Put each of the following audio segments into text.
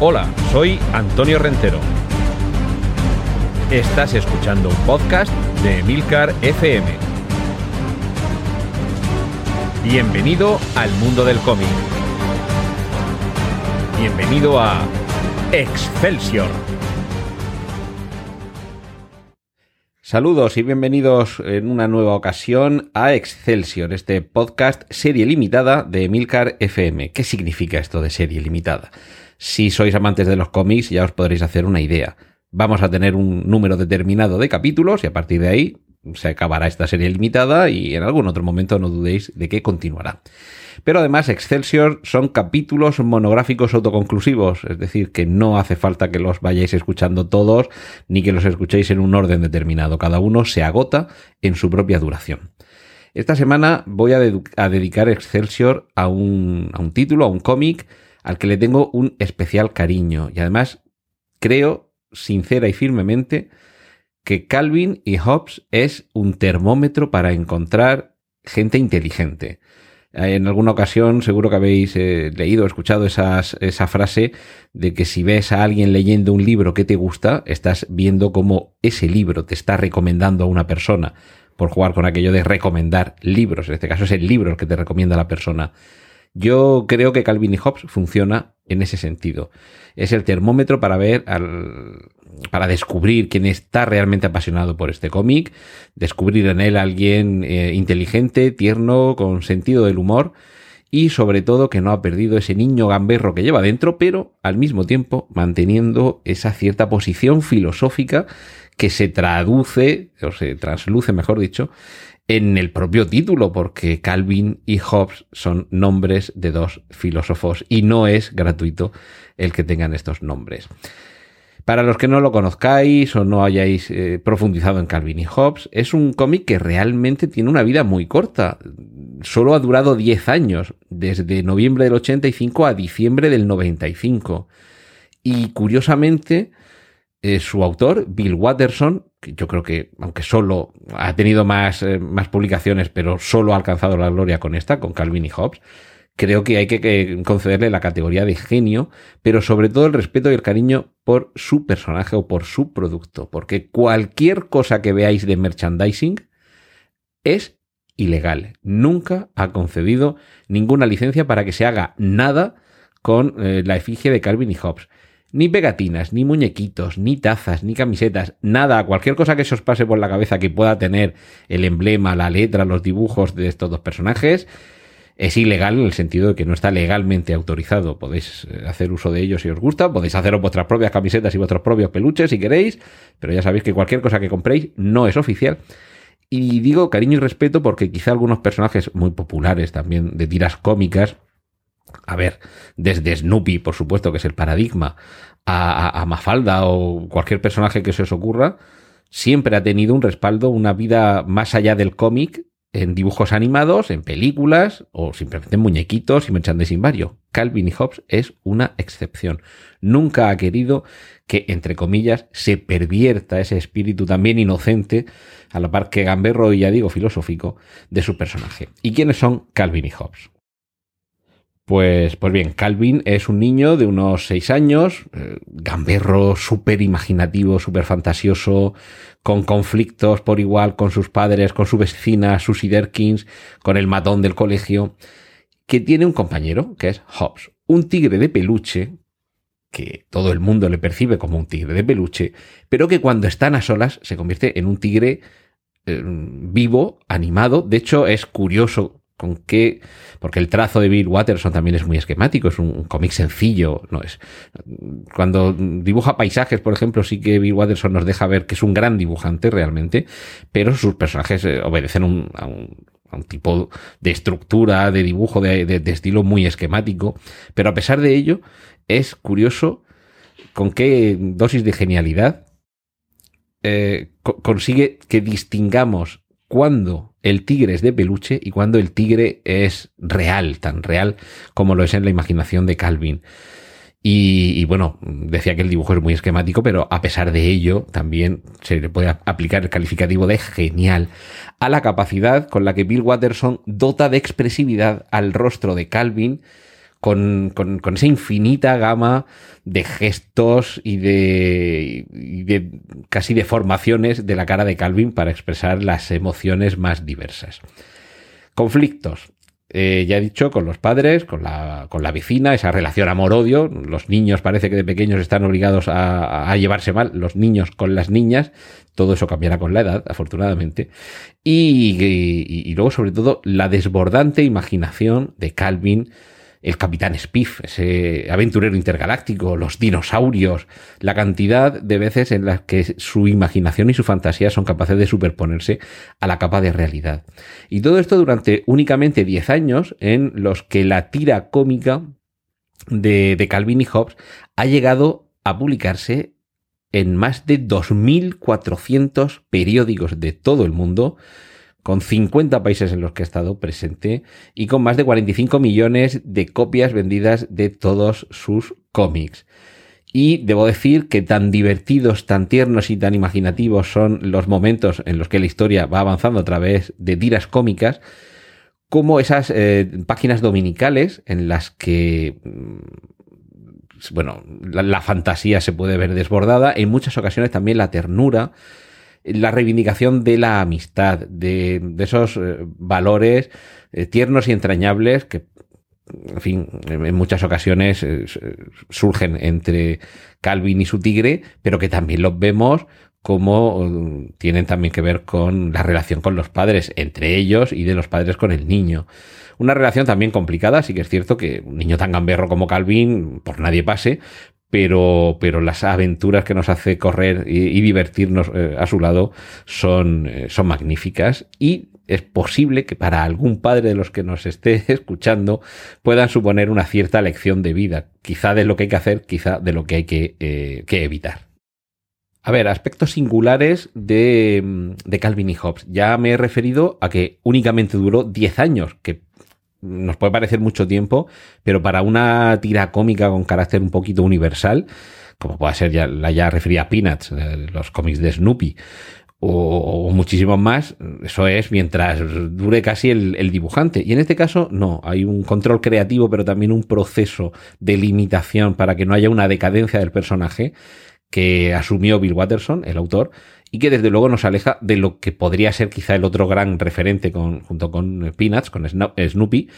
Hola, soy Antonio Rentero. Estás escuchando un podcast de Emilcar FM. Bienvenido al mundo del cómic. Bienvenido a Excelsior. Saludos y bienvenidos en una nueva ocasión a Excelsior, este podcast serie limitada de Emilcar FM. ¿Qué significa esto de serie limitada? Si sois amantes de los cómics ya os podréis hacer una idea. Vamos a tener un número determinado de capítulos y a partir de ahí se acabará esta serie limitada y en algún otro momento no dudéis de que continuará. Pero además Excelsior son capítulos monográficos autoconclusivos, es decir, que no hace falta que los vayáis escuchando todos ni que los escuchéis en un orden determinado, cada uno se agota en su propia duración. Esta semana voy a, dedicar Excelsior a un, título, a un cómic, al que le tengo un especial cariño y además creo sincera y firmemente que Calvin y Hobbes es un termómetro para encontrar gente inteligente. Eh, en alguna ocasión seguro que habéis eh, leído o escuchado esa frase de que si ves a alguien leyendo un libro que te gusta, estás viendo cómo ese libro te está recomendando a una persona por jugar con aquello de recomendar libros. En este caso es el libro el que te recomienda la persona. Yo creo que Calvin y Hobbes funciona en ese sentido. Es el termómetro para ver, al, para descubrir quién está realmente apasionado por este cómic, descubrir en él a alguien eh, inteligente, tierno, con sentido del humor y sobre todo que no ha perdido ese niño gamberro que lleva dentro, pero al mismo tiempo manteniendo esa cierta posición filosófica que se traduce, o se transluce, mejor dicho, en el propio título, porque Calvin y Hobbes son nombres de dos filósofos y no es gratuito el que tengan estos nombres. Para los que no lo conozcáis o no hayáis eh, profundizado en Calvin y Hobbes, es un cómic que realmente tiene una vida muy corta. Solo ha durado 10 años, desde noviembre del 85 a diciembre del 95. Y curiosamente, eh, su autor, Bill Watterson, yo creo que, aunque solo ha tenido más, eh, más publicaciones, pero solo ha alcanzado la gloria con esta, con Calvin y Hobbes, creo que hay que, concederle la categoría de genio, pero sobre todo el respeto y el cariño por su personaje o por su producto, porque cualquier cosa que veáis de merchandising es ilegal. Nunca ha concedido ninguna licencia para que se haga nada con eh, la efigie de Calvin y Hobbes ni pegatinas, ni muñequitos, ni tazas, ni camisetas, nada, cualquier cosa que se os pase por la cabeza que pueda tener el emblema, la letra, los dibujos de estos dos personajes, es ilegal en el sentido de que no está legalmente autorizado. Podéis eh, hacer uso de ellos si os gusta, podéis hacer vuestras propias camisetas y vuestros propios peluches si queréis, pero ya sabéis que cualquier cosa que compréis no es oficial. Y digo cariño y respeto porque quizá algunos personajes muy populares también de tiras cómicas a ver, desde Snoopy, por supuesto, que es el paradigma, a, Mafalda o cualquier personaje que se os ocurra, siempre ha tenido un respaldo, una vida más allá del cómic, en dibujos animados, en películas o simplemente en muñequitos y merchandising vario. Calvin y Hobbes es una excepción. Nunca ha querido que, entre comillas, se pervierta ese espíritu también inocente, a la par que gamberro y ya digo filosófico, de su personaje. ¿Y quiénes son Calvin y Hobbes? Pues, pues bien, Calvin es un niño de unos seis años, eh, gamberro, súper imaginativo, súper fantasioso, con conflictos por igual con sus padres, con su vecina, Susie Derkins, con el matón del colegio, que tiene un compañero, que es Hobbs, un tigre de peluche, que todo el mundo le percibe como un tigre de peluche, pero que cuando están a solas se convierte en un tigre eh, vivo, animado. De hecho, es curioso con qué, porque el trazo de Bill Watterson también es muy esquemático, es un cómic sencillo, no es. Cuando dibuja paisajes, por ejemplo, sí que Bill Watterson nos deja ver que es un gran dibujante realmente, pero sus personajes eh, obedecen a, un, tipo de estructura, de dibujo, de, estilo muy esquemático, pero a pesar de ello, es curioso con qué dosis de genialidad eh, consigue que distingamos cuando el tigre es de peluche y cuando el tigre es real, tan real como lo es en la imaginación de Calvin. Y, bueno, decía que el dibujo es muy esquemático, pero a pesar de ello, también se le puede aplicar el calificativo de genial a la capacidad con la que Bill Watterson dota de expresividad al rostro de Calvin con, esa infinita gama de gestos y de, y de casi deformaciones de la cara de Calvin para expresar las emociones más diversas. Conflictos. Eh, ya he dicho, con los padres, con la, con la vecina, esa relación amor-odio. Los niños parece que de pequeños están obligados a, llevarse mal, los niños con las niñas. Todo eso cambiará con la edad, afortunadamente. Y, y luego, sobre todo, la desbordante imaginación de Calvin el Capitán Spiff, ese aventurero intergaláctico, los dinosaurios, la cantidad de veces en las que su imaginación y su fantasía son capaces de superponerse a la capa de realidad. Y todo esto durante únicamente 10 años en los que la tira cómica de, de Calvin y Hobbes ha llegado a publicarse en más de 2.400 periódicos de todo el mundo, con 50 países en los que ha estado presente y con más de 45 millones de copias vendidas de todos sus cómics. Y debo decir que tan divertidos, tan tiernos y tan imaginativos son los momentos en los que la historia va avanzando a través de tiras cómicas, como esas eh, páginas dominicales en las que mm, bueno, la, fantasía se puede ver desbordada, en muchas ocasiones también la ternura, la reivindicación de la amistad, de, esos eh, valores eh, tiernos y entrañables que, en fin, en muchas ocasiones eh, surgen entre Calvin y su tigre, pero que también los vemos como tienen también que ver con la relación con los padres, entre ellos y de los padres con el niño. Una relación también complicada, sí que es cierto que un niño tan gamberro como Calvin, por nadie pase, pero, pero las aventuras que nos hace correr y, divertirnos eh, a su lado son, eh, son magníficas y es posible que para algún padre de los que nos esté escuchando puedan suponer una cierta lección de vida, quizá de lo que hay que hacer, quizá de lo que hay que, eh, que evitar. A ver, aspectos singulares de, de, Calvin y Hobbes. Ya me he referido a que únicamente duró 10 años, que nos puede parecer mucho tiempo, pero para una tira cómica con carácter un poquito universal, como puede ser ya la ya referida Peanuts, eh, los cómics de Snoopy, o, muchísimos más, eso es mientras dure casi el, el, dibujante. Y en este caso, no, hay un control creativo, pero también un proceso de limitación para que no haya una decadencia del personaje que asumió Bill Watterson, el autor, y que desde luego nos aleja de lo que podría ser quizá el otro gran referente junto con Peanuts, con Snoopy,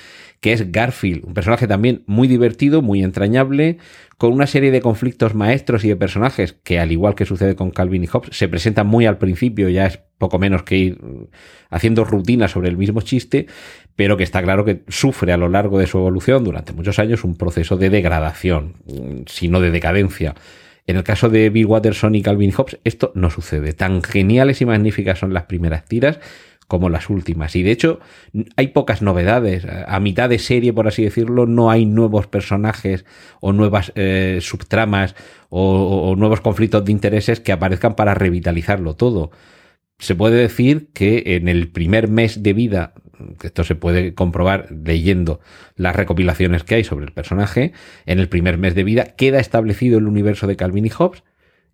que es Garfield, un personaje también muy divertido, muy entrañable, con una serie de conflictos maestros y de personajes que, al igual que sucede con Calvin y Hobbes, se presentan muy al principio, ya es poco menos que ir haciendo rutina sobre el mismo chiste, pero que está claro que sufre a lo largo de su evolución durante muchos años un proceso de degradación, si no de decadencia en el caso de Bill Watterson y Calvin Hobbes, esto no sucede. Tan geniales y magníficas son las primeras tiras como las últimas. Y de hecho, hay pocas novedades. A mitad de serie, por así decirlo, no hay nuevos personajes o nuevas eh, subtramas o, o, nuevos conflictos de intereses que aparezcan para revitalizarlo todo. Se puede decir que en el primer mes de vida esto se puede comprobar leyendo las recopilaciones que hay sobre el personaje, en el primer mes de vida queda establecido el universo de Calvin y Hobbes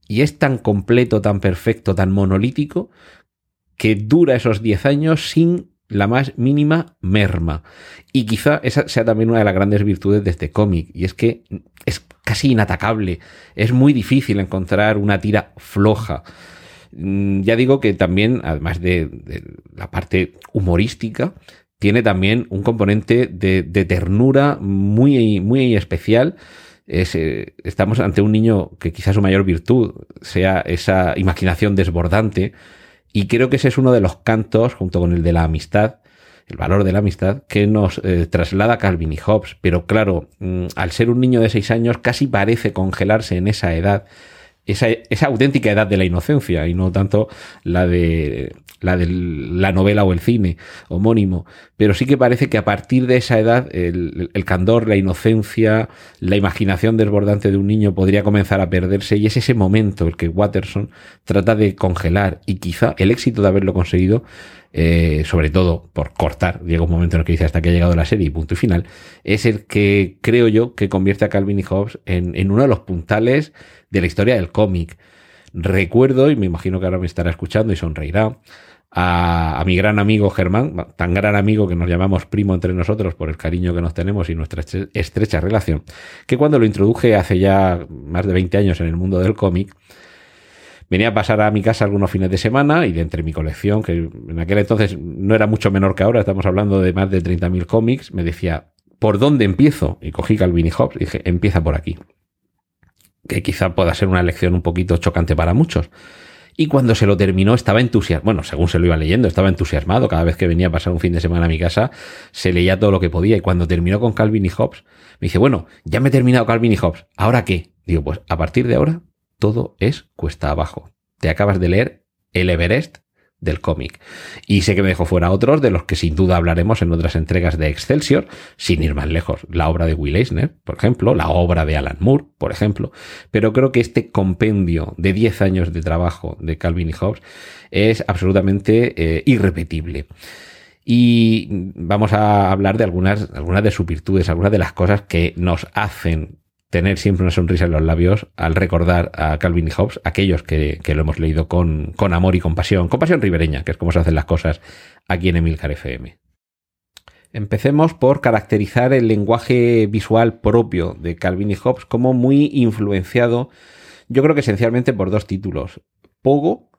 y es tan completo, tan perfecto, tan monolítico que dura esos 10 años sin la más mínima merma. Y quizá esa sea también una de las grandes virtudes de este cómic, y es que es casi inatacable, es muy difícil encontrar una tira floja. Mm, ya digo que también, además de, la parte humorística, tiene también un componente de, ternura muy, muy especial. Eh, estamos ante un niño que quizás su mayor virtud sea esa imaginación desbordante y creo que ese es uno de los cantos, junto con el de la amistad, el valor de la amistad, que nos eh, traslada Calvin y Hobbes. Pero claro, mm, al ser un niño de seis años, casi parece congelarse en esa edad esa, esa, auténtica edad de la inocencia y no tanto la de la de la novela o el cine homónimo. Pero sí que parece que a partir de esa edad el, candor, la inocencia, la imaginación desbordante de un niño podría comenzar a perderse y es ese momento el que Watterson trata de congelar y quizá el éxito de haberlo conseguido eh, sobre todo por cortar, llega un momento en el que dice hasta que ha llegado la serie y punto y final, es el que creo yo que convierte a Calvin y Hobbes en, en uno de los puntales de la historia del cómic. Recuerdo, y me imagino que ahora me estará escuchando y sonreirá, a, mi gran amigo Germán, tan gran amigo que nos llamamos primo entre nosotros por el cariño que nos tenemos y nuestra estrecha relación, que cuando lo introduje hace ya más de 20 años en el mundo del cómic, venía a pasar a mi casa algunos fines de semana y de entre mi colección, que en aquel entonces no era mucho menor que ahora, estamos hablando de más de 30.000 cómics, me decía, ¿por dónde empiezo? Y cogí Calvin y Hobbes y dije, empieza por aquí. Que quizá pueda ser una lección un poquito chocante para muchos. Y cuando se lo terminó estaba entusiasmado, bueno, según se lo iba leyendo, estaba entusiasmado. Cada vez que venía a pasar un fin de semana a mi casa, se leía todo lo que podía. Y cuando terminó con Calvin y Hobbes, me dice, bueno, ya me he terminado Calvin y Hobbes, ¿ahora qué? Digo, pues a partir de ahora, todo es cuesta abajo. Te acabas de leer el Everest del cómic. Y sé que me dejó fuera otros de los que sin duda hablaremos en otras entregas de Excelsior, sin ir más lejos. La obra de Will Eisner, por ejemplo, la obra de Alan Moore, por ejemplo. Pero creo que este compendio de 10 años de trabajo de Calvin y Hobbes es absolutamente eh, irrepetible. Y vamos a hablar de algunas, algunas de sus virtudes, algunas de las cosas que nos hacen tener siempre una sonrisa en los labios al recordar a Calvin y Hobbes, aquellos que, lo hemos leído con, con, amor y compasión, compasión ribereña, que es como se hacen las cosas aquí en Emilcar FM. Empecemos por caracterizar el lenguaje visual propio de Calvin y Hobbes como muy influenciado, yo creo que esencialmente por dos títulos, Pogo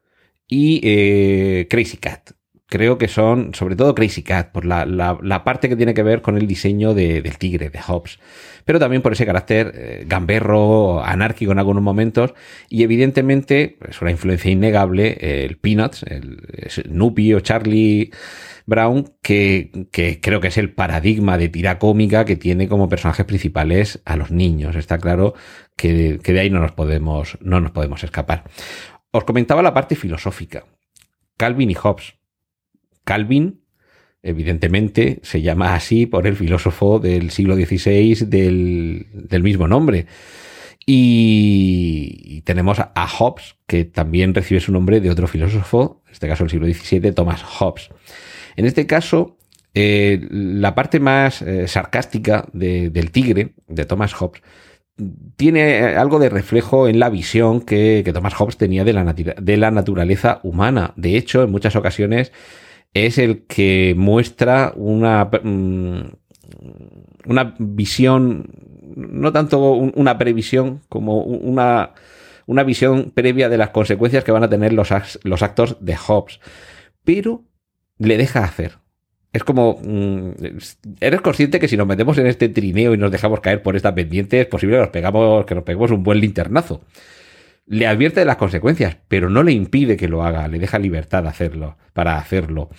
y eh, Crazy Cat creo que son, sobre todo Crazy Cat, por la, parte que tiene que ver con el diseño del tigre, de Hobbes, pero también por ese carácter eh, gamberro, anárquico en algunos momentos, y evidentemente es una influencia innegable el Peanuts, el, Snoopy o Charlie Brown, que, creo que es el paradigma de tira cómica que tiene como personajes principales a los niños. Está claro que, que de ahí no nos podemos, no nos podemos escapar. Os comentaba la parte filosófica. Calvin y Hobbes Calvin, evidentemente, se llama así por el filósofo del siglo XVI del, mismo nombre. Y, tenemos a Hobbes, que también recibe su nombre de otro filósofo, en este caso del siglo XVII, Thomas Hobbes. En este caso, eh, la parte más eh, sarcástica del tigre, de Thomas Hobbes, tiene algo de reflejo en la visión que, Thomas Hobbes tenía de la, de la naturaleza humana. De hecho, en muchas ocasiones es el que muestra una, mm, una visión, no tanto una previsión como una, una visión previa de las consecuencias que van a tener los, los actos de Hobbes. Pero le deja hacer. Es como, mm, eres consciente que si nos metemos en este trineo y nos dejamos caer por esta pendiente, es posible que nos pegamos, que nos peguemos un buen linternazo le advierte de las consecuencias, pero no le impide que lo haga, le deja libertad de hacerlo, para hacerlo.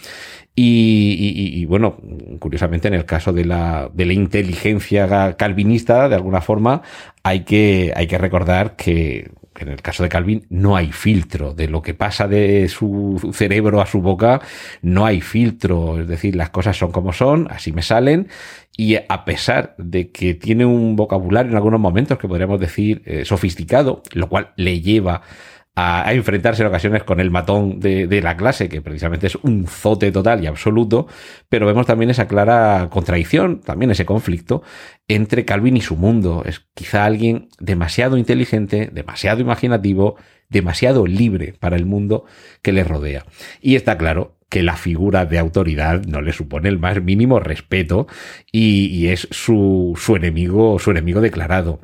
Y, bueno, curiosamente en el caso de la, de la inteligencia calvinista, de alguna forma, hay que, hay que recordar que en el caso de Calvin no hay filtro de lo que pasa de su cerebro a su boca, no hay filtro, es decir, las cosas son como son, así me salen y a pesar de que tiene un vocabulario en algunos momentos que podríamos decir eh, sofisticado, lo cual le lleva enfrentarse en ocasiones con el matón de, de, la clase, que precisamente es un zote total y absoluto, pero vemos también esa clara contradicción, también ese conflicto entre Calvin y su mundo. Es quizá alguien demasiado inteligente, demasiado imaginativo, demasiado libre para el mundo que le rodea. Y está claro que la figura de autoridad no le supone el más mínimo respeto y, es su, su enemigo, su enemigo declarado.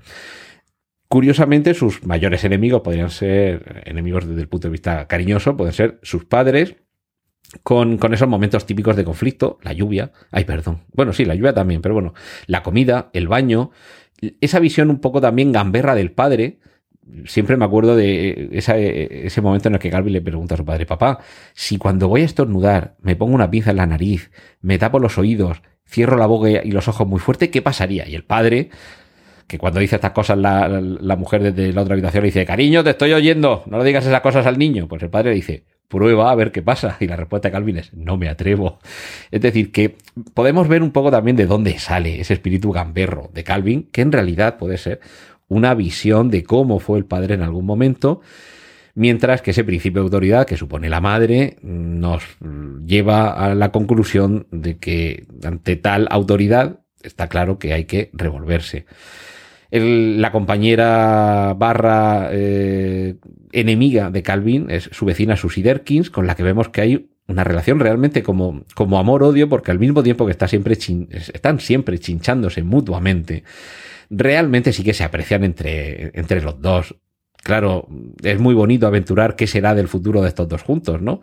Curiosamente, sus mayores enemigos podrían ser enemigos desde el punto de vista cariñoso, pueden ser sus padres, con, esos momentos típicos de conflicto, la lluvia, ay, perdón, bueno, sí, la lluvia también, pero bueno, la comida, el baño, esa visión un poco también gamberra del padre, siempre me acuerdo de ese momento en el que Calvin le pregunta a su padre, papá, si cuando voy a estornudar me pongo una pinza en la nariz, me tapo los oídos, cierro la boca y los ojos muy fuerte, ¿qué pasaría? Y el padre, que cuando dice estas cosas la, mujer desde la otra habitación le dice, cariño, te estoy oyendo, no le digas esas cosas al niño. Pues el padre le dice, prueba a ver qué pasa. Y la respuesta de Calvin es, no me atrevo. Es decir, que podemos ver un poco también de dónde sale ese espíritu gamberro de Calvin, que en realidad puede ser una visión de cómo fue el padre en algún momento, mientras que ese principio de autoridad que supone la madre nos lleva a la conclusión de que ante tal autoridad está claro que hay que revolverse. La compañera barra eh, enemiga de Calvin es su vecina Susie Derkins, con la que vemos que hay una relación realmente como, como amor-odio, porque al mismo tiempo que está siempre están siempre chinchándose mutuamente, realmente sí que se aprecian entre, entre los dos. Claro, es muy bonito aventurar qué será del futuro de estos dos juntos, ¿no?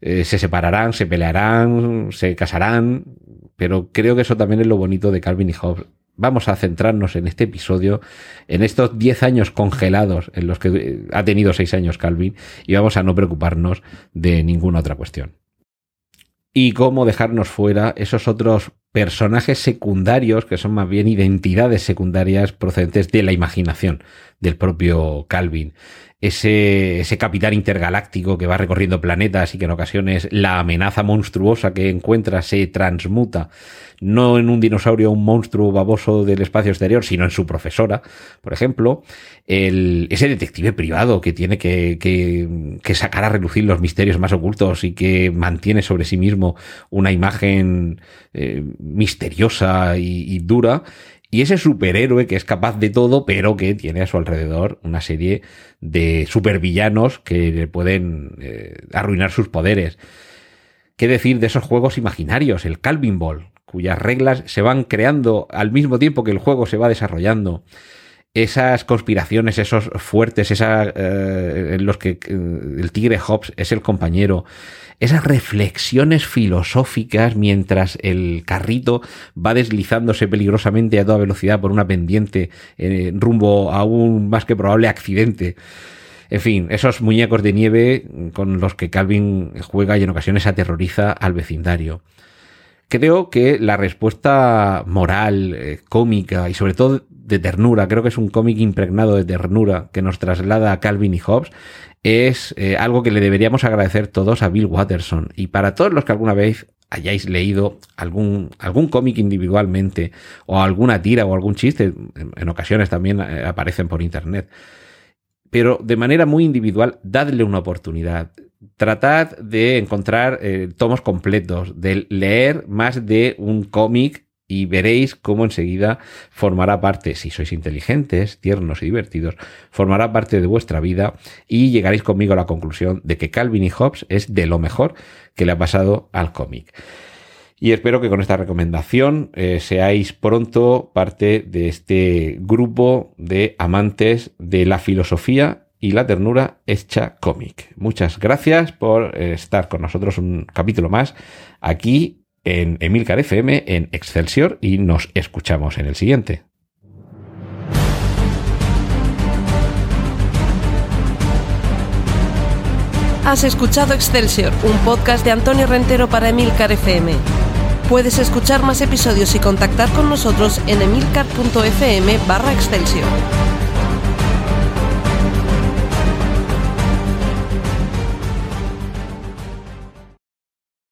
Eh, se separarán, se pelearán, se casarán, pero creo que eso también es lo bonito de Calvin y Hobbes. Vamos a centrarnos en este episodio, en estos 10 años congelados en los que eh, ha tenido 6 años Calvin, y vamos a no preocuparnos de ninguna otra cuestión. Y cómo dejarnos fuera esos otros personajes secundarios, que son más bien identidades secundarias procedentes de la imaginación del propio Calvin ese, ese capitán intergaláctico que va recorriendo planetas y que en ocasiones la amenaza monstruosa que encuentra se transmuta no en un dinosaurio, un monstruo baboso del espacio exterior, sino en su profesora, por ejemplo, el, ese detective privado que tiene que, que, sacar a relucir los misterios más ocultos y que mantiene sobre sí mismo una imagen eh, misteriosa y dura, y ese superhéroe que es capaz de todo, pero que tiene a su alrededor una serie de supervillanos que le pueden eh, arruinar sus poderes. ¿Qué decir de esos juegos imaginarios? El Calvin Ball, cuyas reglas se van creando al mismo tiempo que el juego se va desarrollando. Esas conspiraciones, esos fuertes, esa, eh, en los que eh, el tigre Hobbs es el compañero esas reflexiones filosóficas mientras el carrito va deslizándose peligrosamente a toda velocidad por una pendiente eh, rumbo a un más que probable accidente. En fin, esos muñecos de nieve con los que Calvin juega y en ocasiones aterroriza al vecindario. Creo que la respuesta moral, eh, cómica y sobre todo de ternura, creo que es un cómic impregnado de ternura que nos traslada a Calvin y Hobbes, es eh, algo que le deberíamos agradecer todos a Bill Watterson. Y para todos los que alguna vez hayáis leído algún, algún cómic individualmente o alguna tira o algún chiste, en, ocasiones también eh, aparecen por internet. Pero de manera muy individual, dadle una oportunidad. Tratad de encontrar eh, tomos completos, de leer más de un cómic y veréis cómo enseguida formará parte, si sois inteligentes, tiernos y divertidos, formará parte de vuestra vida y llegaréis conmigo a la conclusión de que Calvin y Hobbes es de lo mejor que le ha pasado al cómic. Y espero que con esta recomendación eh, seáis pronto parte de este grupo de amantes de la filosofía y la ternura hecha cómic. Muchas gracias por eh, estar con nosotros un capítulo más aquí en Emilcar FM, en Excelsior y nos escuchamos en el siguiente. Has escuchado Excelsior, un podcast de Antonio Rentero para Emilcar FM. Puedes escuchar más episodios y contactar con nosotros en emilcar.fm barra Excelsior.